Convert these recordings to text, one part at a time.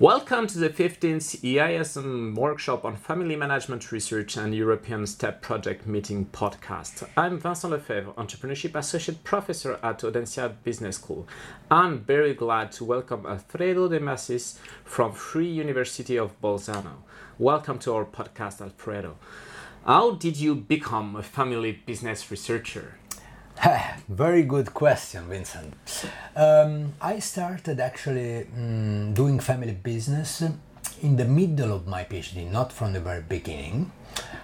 Welcome to the 15th EIASM workshop on family management research and European STEP project meeting podcast. I'm Vincent Lefebvre, entrepreneurship associate professor at Audencia Business School. I'm very glad to welcome Alfredo de Massis from Free University of Bolzano. Welcome to our podcast, Alfredo. How did you become a family business researcher? Very good question, Vincent. Um, I started actually um, doing family business in the middle of my PhD, not from the very beginning.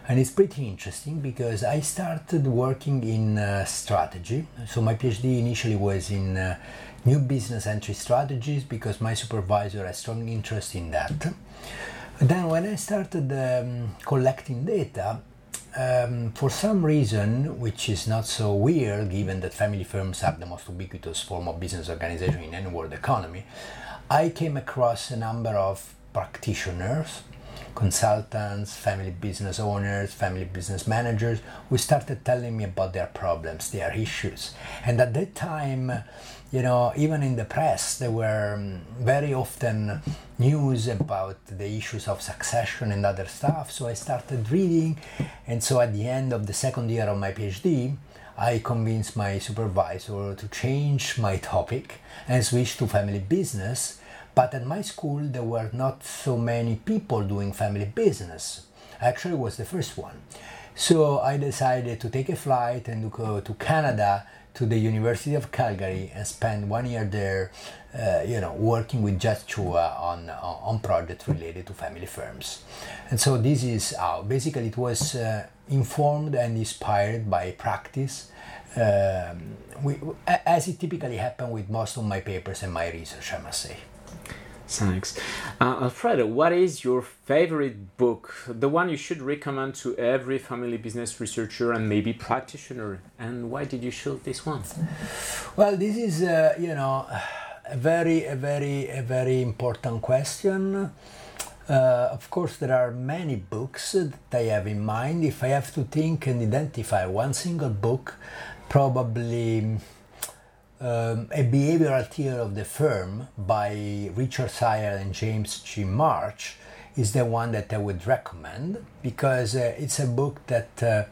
And it's pretty interesting because I started working in uh, strategy. So my PhD initially was in uh, new business entry strategies because my supervisor has strong interest in that. But then when I started um, collecting data, um, for some reason, which is not so weird given that family firms are the most ubiquitous form of business organization in any world economy, I came across a number of practitioners, consultants, family business owners, family business managers who started telling me about their problems, their issues. And at that time, you know, even in the press, there were um, very often news about the issues of succession and other stuff. So I started reading, and so at the end of the second year of my PhD, I convinced my supervisor to change my topic and switch to family business. But at my school, there were not so many people doing family business. Actually was the first one. So I decided to take a flight and to go to Canada to the University of Calgary and spent one year there, uh, you know, working with Jess Chua on on projects related to family firms. And so this is how basically it was uh, informed and inspired by practice. Um, we, as it typically happened with most of my papers and my research, I must say. Thanks. Uh, Alfredo, what is your favorite book? The one you should recommend to every family business researcher and maybe practitioner. And why did you choose this one? Well, this is, uh, you know, a very, a very, a very important question. Uh, of course, there are many books that I have in mind. If I have to think and identify one single book, probably um, a behavioral theory of the firm by Richard Cyert and James G. March is the one that I would recommend because uh, it's a book that uh,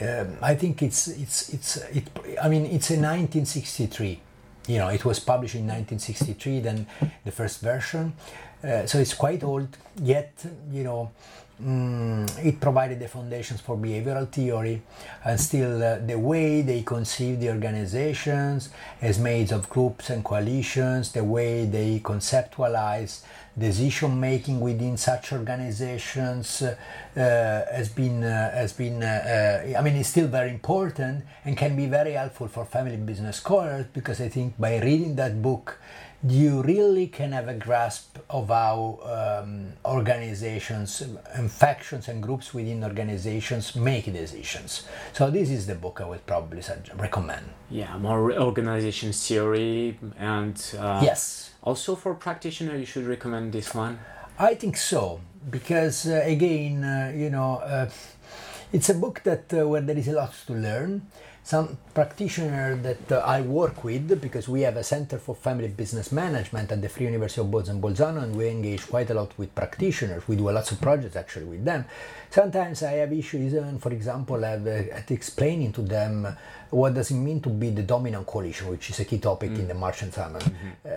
um, I think it's it's it's it, I mean it's a 1963 you know it was published in 1963 then the first version uh, so it's quite old yet you know Mm, it provided the foundations for behavioral theory and still uh, the way they conceive the organizations as made of groups and coalitions the way they conceptualize decision making within such organizations uh, has been uh, has been uh, uh, I mean it's still very important and can be very helpful for family business scholars because I think by reading that book you really can have a grasp of how um, organizations and factions and groups within organizations make decisions. So this is the book I would probably recommend. Yeah, more organization theory and uh, yes. Also for practitioner, you should recommend this one. I think so because uh, again, uh, you know, uh, it's a book that uh, where there is a lot to learn some practitioner that uh, I work with because we have a Center for Family Business Management at the Free University of Bolzano, Bolzano and we engage quite a lot with practitioners. We do a lots of projects actually with them. Sometimes I have issues, and for example, I have uh, explaining to them what does it mean to be the dominant coalition, which is a key topic mm. in the March and Simon. Mm-hmm.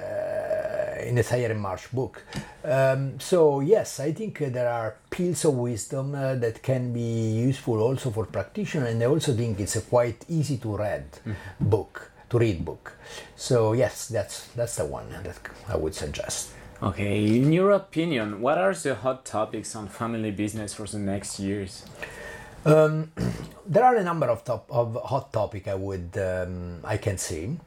In the Cyert and March book. Um, so yes, I think uh, there are pills of wisdom uh, that can be useful also for practitioners, and I also think it's a quite easy to read mm-hmm. book to read book. So yes, that's that's the one that I would suggest. Okay, in your opinion, what are the hot topics on family business for the next years? Um, there are a number of top of hot topic I would um, I can see.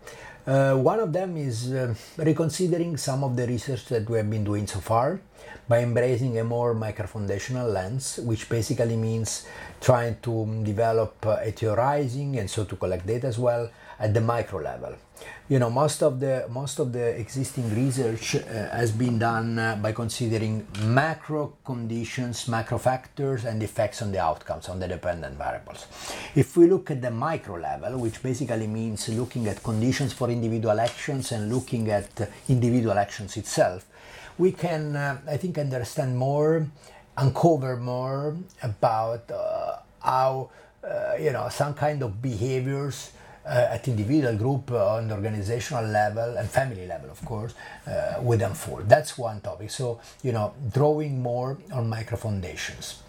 Uh, one of them is uh, reconsidering some of the research that we have been doing so far by embracing a more microfoundational lens, which basically means trying to develop uh, a theorizing and so to collect data as well at the micro level. You know most of the most of the existing research uh, has been done uh, by considering macro conditions macro factors and effects on the outcomes on the dependent variables. If we look at the micro level which basically means looking at conditions for individual actions and looking at individual actions itself we can, uh, I think, understand more, uncover more about uh, how, uh, you know, some kind of behaviors uh, at individual, group, uh, on the organizational level and family level, of course, uh, would unfold. That's one topic. So, you know, drawing more on micro foundations.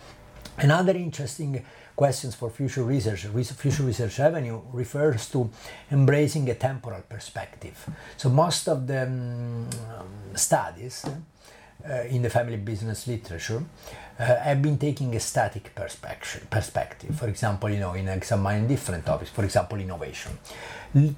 Another interesting questions for future research, future research avenue refers to embracing a temporal perspective. So most of the um, studies uh, in the family business literature have been taking a static perspective. Perspective, for example, you know, in examining different topics, for example, innovation,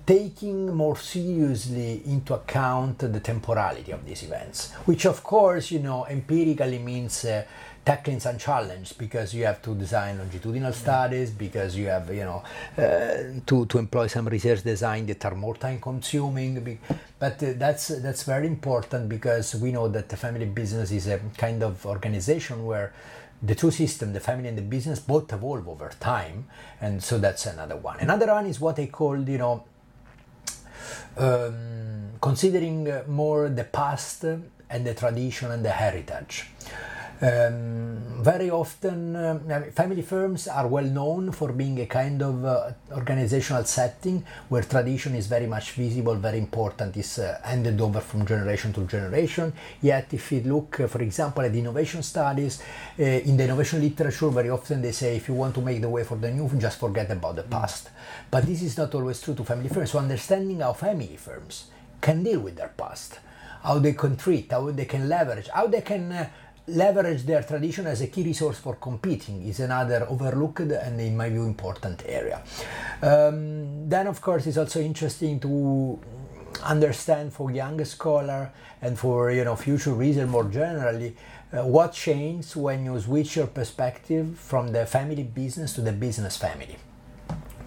taking more seriously into account the temporality of these events, which of course, you know, empirically means. Uh, tackling some challenge because you have to design longitudinal studies because you have you know uh, to, to employ some research design that are more time consuming but uh, that's that's very important because we know that the family business is a kind of organization where the two systems, the family and the business, both evolve over time, and so that's another one. Another one is what I called, you know, um, considering more the past and the tradition and the heritage. Um, very often, um, family firms are well known for being a kind of uh, organizational setting where tradition is very much visible, very important, is uh, handed over from generation to generation. Yet, if you look, uh, for example, at innovation studies, uh, in the innovation literature, very often they say if you want to make the way for the new, just forget about the past. But this is not always true to family firms. So, understanding how family firms can deal with their past, how they can treat, how they can leverage, how they can uh, leverage their tradition as a key resource for competing is another overlooked and in my view important area. Um, then of course it's also interesting to understand for young scholar and for you know future reader more generally uh, what changes when you switch your perspective from the family business to the business family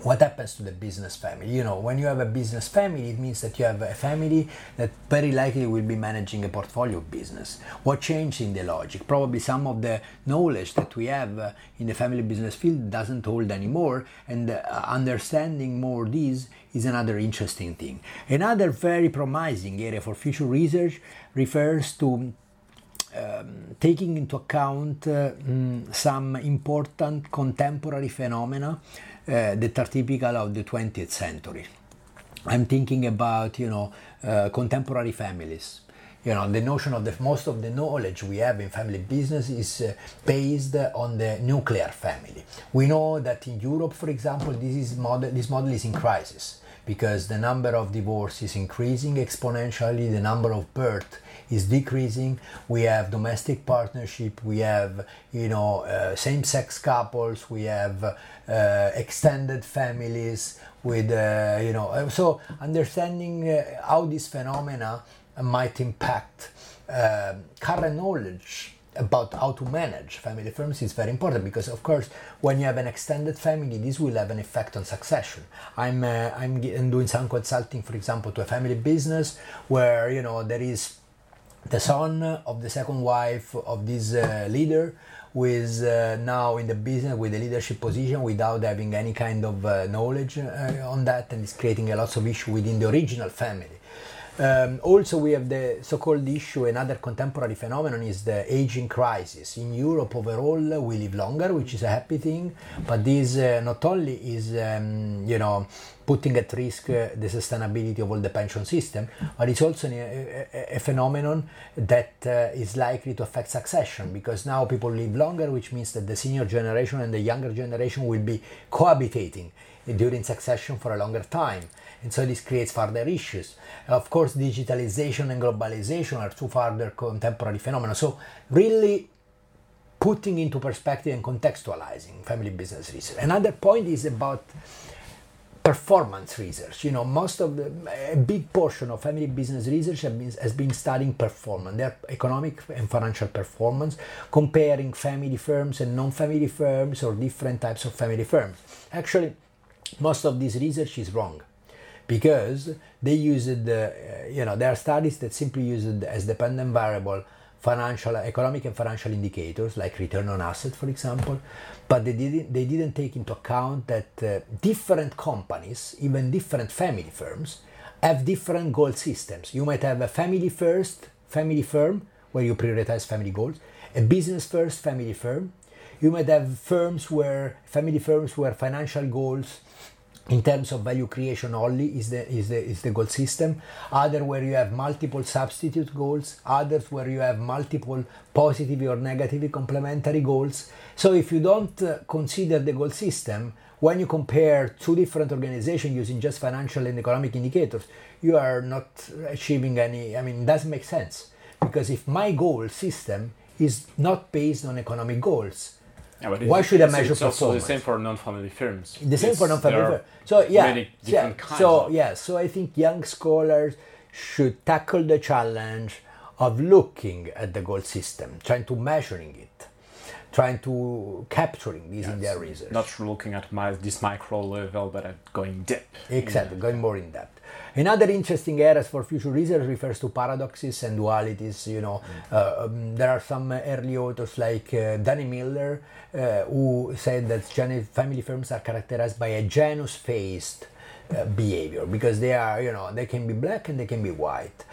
what happens to the business family? You know when you have a business family it means that you have a family that very likely will be managing a portfolio business. What changed in the logic? Probably some of the knowledge that we have uh, in the family business field doesn't hold anymore and uh, understanding more this is another interesting thing. Another very promising area for future research refers to um, taking into account uh, mm, some important contemporary phenomena uh, that are typical of the 20th century. I'm thinking about, you know, uh, contemporary families. You know, the notion of the most of the knowledge we have in family business is uh, based on the nuclear family. We know that in Europe, for example, this is model, this model is in crisis because the number of divorces is increasing exponentially, the number of birth is decreasing. We have domestic partnership, we have you know uh, same-sex couples, we have uh, extended families with uh, you know uh, so understanding uh, how these phenomena might impact um, current knowledge about how to manage family firms is very important because of course when you have an extended family this will have an effect on succession. I'm uh, i'm doing some consulting for example to a family business where you know there is the son of the second wife of this uh, leader who is uh, now in the business with a leadership position without having any kind of uh, knowledge uh, on that and is creating a lot of issue within the original family um, also, we have the so-called issue. Another contemporary phenomenon is the aging crisis. In Europe, overall, we live longer, which is a happy thing. But this uh, not only is, um, you know, putting at risk uh, the sustainability of all the pension system, but it's also a, a, a phenomenon that uh, is likely to affect succession because now people live longer, which means that the senior generation and the younger generation will be cohabitating during succession for a longer time and so this creates further issues. Of course, digitalization and globalization are two further contemporary phenomena. So really putting into perspective and contextualizing family business research. Another point is about performance research. You know, most of the a big portion of family business research has been, has been studying performance, their economic and financial performance, comparing family firms and non-family firms or different types of family firms. Actually, most of this research is wrong because they use it, uh, you know, there are studies that simply use it as dependent variable financial, economic and financial indicators like return on asset, for example, but they didn't, they didn't take into account that uh, different companies, even different family firms, have different goal systems. You might have a family first family firm where you prioritize family goals, a business first family firm. You might have firms where family firms where financial goals in terms of value creation only is the is the is the goal system. Other where you have multiple substitute goals others where you have multiple positive or negative complementary goals. So if you don't uh, consider the goal system when you compare two different organizations using just financial and economic indicators you are not achieving any i mean it doesn't make sense. Because if my goal system is not based on economic goals yeah, Why should I measure it's performance? the same for non-family firms. The same it's, for non-family firms. So yeah, yeah. so yeah, so I think young scholars should tackle the challenge of looking at the goal system, trying to measuring it, trying to capturing this in their research. Not looking at my, this micro level, but at going deep. Exactly, going more in depth. Another interesting areas for future research refers to paradoxes and dualities. You know, mm. uh, um, there are some early authors like uh, Danny Miller uh, who said that family firms are characterized by a Janus-faced uh, behavior because they are, you know, they can be black and they can be white.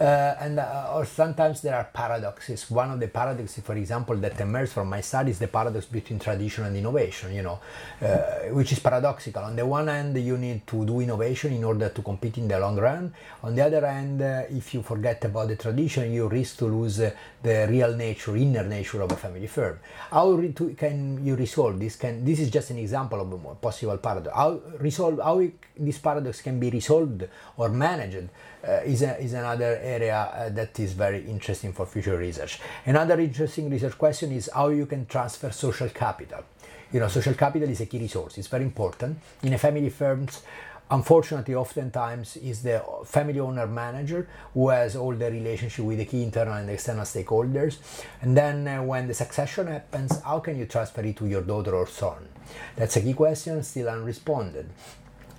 Uh, and uh, or sometimes there are paradoxes. One of the paradoxes, for example, that emerged from my study is the paradox between tradition and innovation. You know, uh, which is paradoxical. On the one hand, you need to do innovation in order to compete in the long run. On the other hand, uh, if you forget about the tradition, you risk to lose uh, the real nature, inner nature of a family firm. How re- to, can you resolve this? Can this is just an example of a possible paradox. How resolve how it, this paradox can be resolved or managed uh, is, a, is another area uh, that is very interesting for future research. Another interesting research question is how you can transfer social capital. You know, social capital is a key resource. It's very important in a family firms. Unfortunately, oftentimes is the family owner manager who has all the relationship with the key internal and external stakeholders. And then uh, when the succession happens, how can you transfer it to your daughter or son? That's a key question, still unresponded.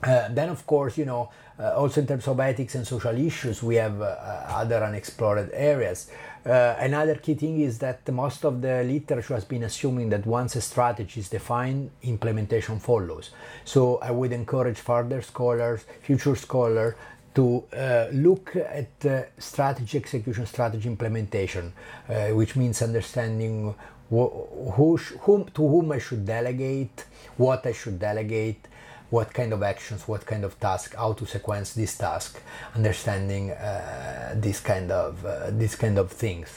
Uh, then, of course, you know, uh, also in terms of ethics and social issues, we have uh, other unexplored areas. Uh, another key thing is that most of the literature has been assuming that once a strategy is defined, implementation follows. So I would encourage further scholars, future scholars, to uh, look at uh, strategy execution, strategy implementation, uh, which means understanding wh- who sh- whom, to whom I should delegate, what I should delegate, what kind of actions, what kind of task, how to sequence this task, understanding uh, this kind of uh, this kind of things.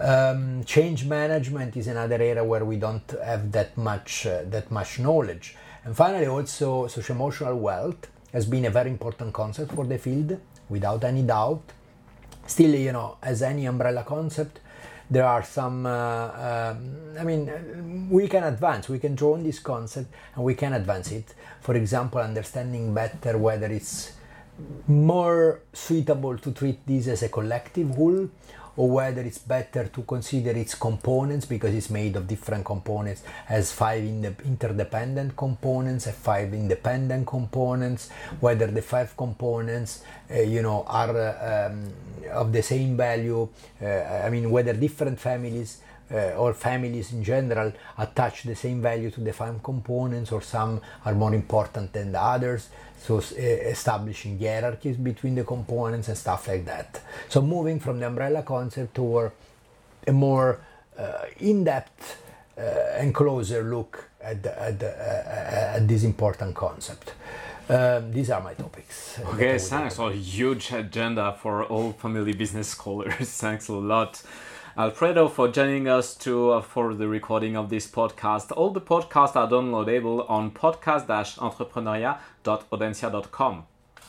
Um, change management is another area where we don't have that much uh, that much knowledge. And finally, also socioemotional wealth has been a very important concept for the field, without any doubt. Still, you know, as any umbrella concept, there are some uh, um, i mean we can advance we can draw on this concept and we can advance it. For example understanding better whether it's more suitable to treat this as a collective whole or whether it's better to consider its components because it's made of different components as five interdependent components and five independent components whether the five components uh, you know are um, of the same value uh, i mean whether different families uh, or families in general attach the same value to the five components or some are more important than the others so uh, establishing hierarchies between the components and stuff like that so moving from the umbrella concept toward a more uh, in-depth and closer look at, the, at, the, uh, at this important concept um, these are my topics. Okay, thanks. A huge agenda for all family business scholars. thanks a lot. Alfredo for joining us to uh, for the recording of this podcast. All the podcasts are downloadable on podcast-entrepreneuriat.audencia.com.